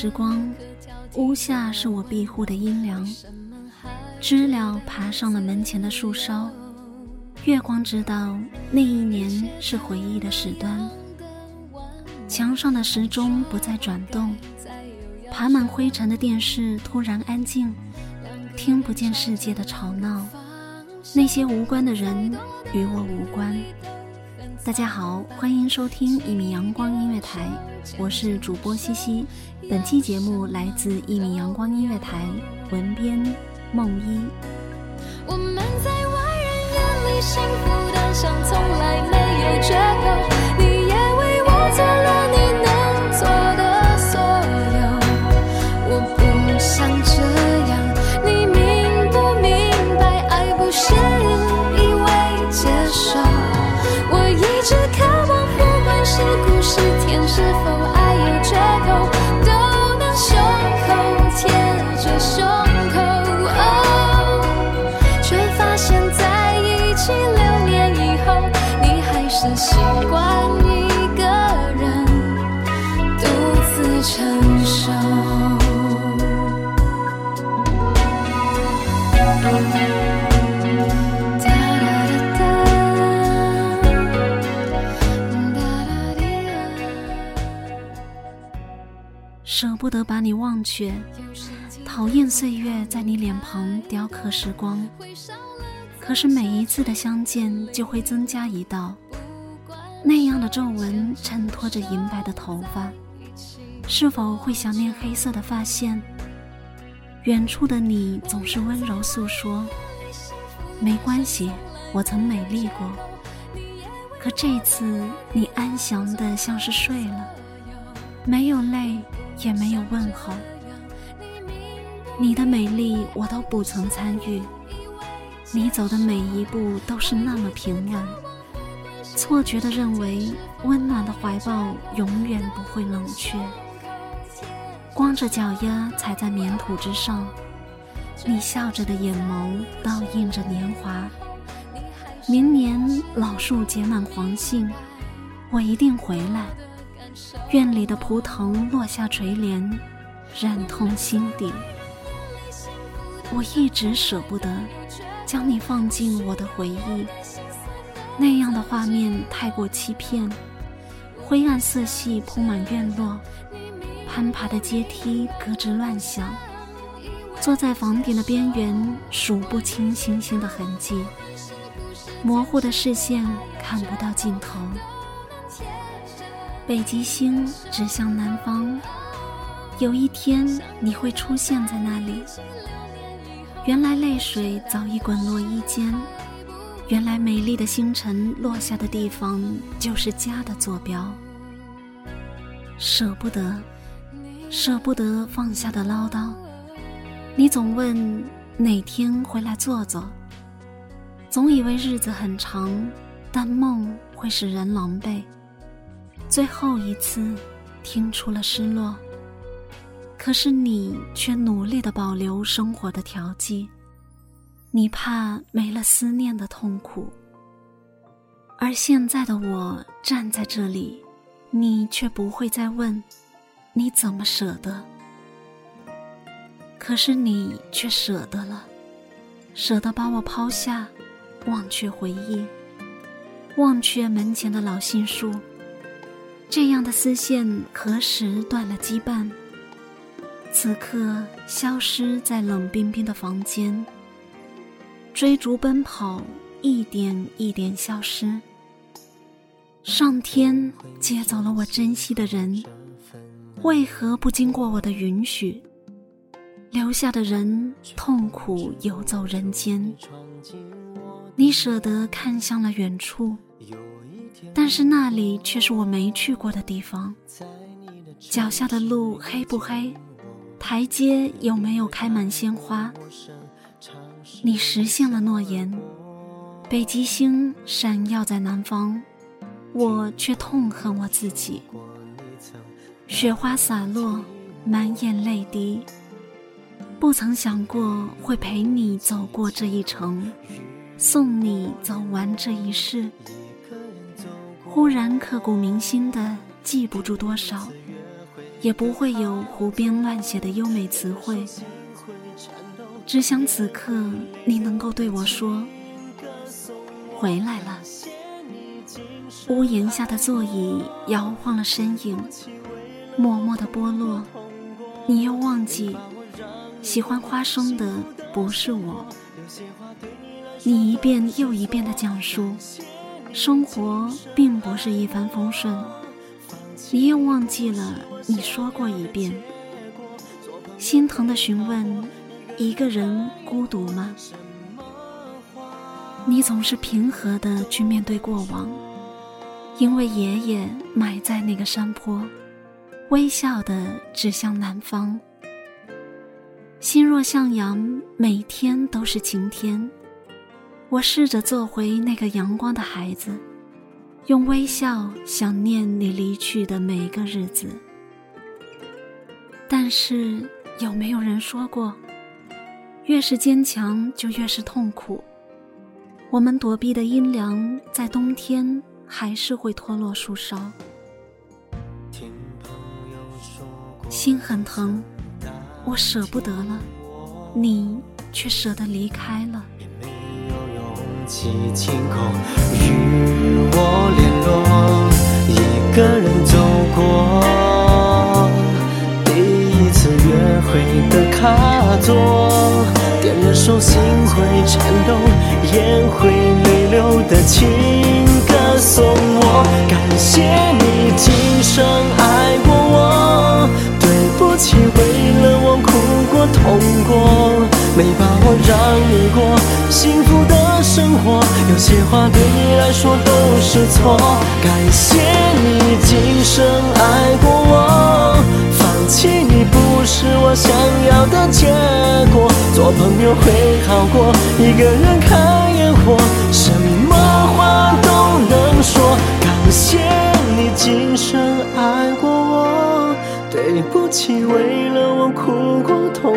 时光，屋下是我庇护的阴凉，知了爬上了门前的树梢，月光知道那一年是回忆的始端。墙上的时钟不再转动，爬满灰尘的电视突然安静，听不见世界的吵闹，那些无关的人与我无关。大家好，欢迎收听一米阳光音乐台，我是主播西西。本期节目来自一米阳光音乐台，文编梦一。我们在外人眼里幸福的像从来没有缺口，你也为我做了得把你忘却，讨厌岁月在你脸庞雕刻时光。可是每一次的相见，就会增加一道那样的皱纹，衬托着银白的头发。是否会想念黑色的发线？远处的你总是温柔诉说，没关系，我曾美丽过。可这次你安详的像是睡了，没有泪，也没有问候。你的美丽我都不曾参与，你走的每一步都是那么平稳，错觉的认为温暖的怀抱永远不会冷却。光着脚丫踩在棉土之上，你笑着的眼眸倒映着年华。明年老树结满黄杏，我一定回来。院里的蒲藤落下垂帘，染痛心底。我一直舍不得将你放进我的回忆，那样的画面太过欺骗。灰暗色系铺满院落，攀爬的阶梯咯吱乱响。坐在房顶的边缘，数不清星星的痕迹，模糊的视线看不到尽头。北极星指向南方，有一天你会出现在那里。原来泪水早已滚落衣间，原来美丽的星辰落下的地方就是家的坐标。舍不得，舍不得放下的唠叨。你总问哪天回来坐坐，总以为日子很长，但梦会使人狼狈。最后一次，听出了失落。可是你却努力的保留生活的调剂，你怕没了思念的痛苦。而现在的我站在这里，你却不会再问，你怎么舍得？可是你却舍得了，舍得把我抛下，忘却回忆，忘却门前的老杏树。这样的丝线何时断了羁绊？此刻消失在冷冰冰的房间。追逐奔跑，一点一点消失。上天接走了我珍惜的人，为何不经过我的允许？留下的人痛苦游走人间。你舍得看向了远处，但是那里却是我没去过的地方。脚下的路黑不黑？台阶有没有开满鲜花？你实现了诺言，北极星闪耀在南方，我却痛恨我自己。雪花洒落，满眼泪滴，不曾想过会陪你走过这一程，送你走完这一世。忽然刻骨铭心的记不住多少，也不会有胡编乱写的优美词汇。只想此刻你能够对我说：“回来了。”屋檐下的座椅摇晃了身影，默默的剥落。你又忘记，喜欢花生的不是我。你一遍又一遍的讲述，生活并不是一帆风顺。你又忘记了，你说过一遍，心疼的询问。一个人孤独吗？你总是平和的去面对过往，因为爷爷埋在那个山坡，微笑的指向南方。心若向阳，每天都是晴天。我试着做回那个阳光的孩子，用微笑想念你离去的每个日子。但是有没有人说过？越是坚强，就越是痛苦。我们躲避的阴凉，在冬天还是会脱落树梢。心很疼，我舍不得了，你却舍得离开了。起晴空与我联络，一个人走过第一次约会的卡座。点燃手心会颤抖，眼会泪流的情话对你来说都是错，感谢你今生爱过我。放弃你不是我想要的结果，做朋友会好过一个人看烟火，什么话都能说。感谢你今生爱过我，对不起为了我哭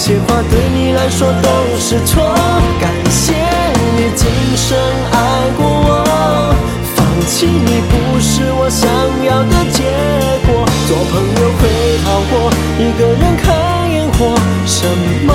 些话对你来说都是错。感谢你今生爱过我。放弃你不是我想要的结果，做朋友会好过一个人看烟火，什么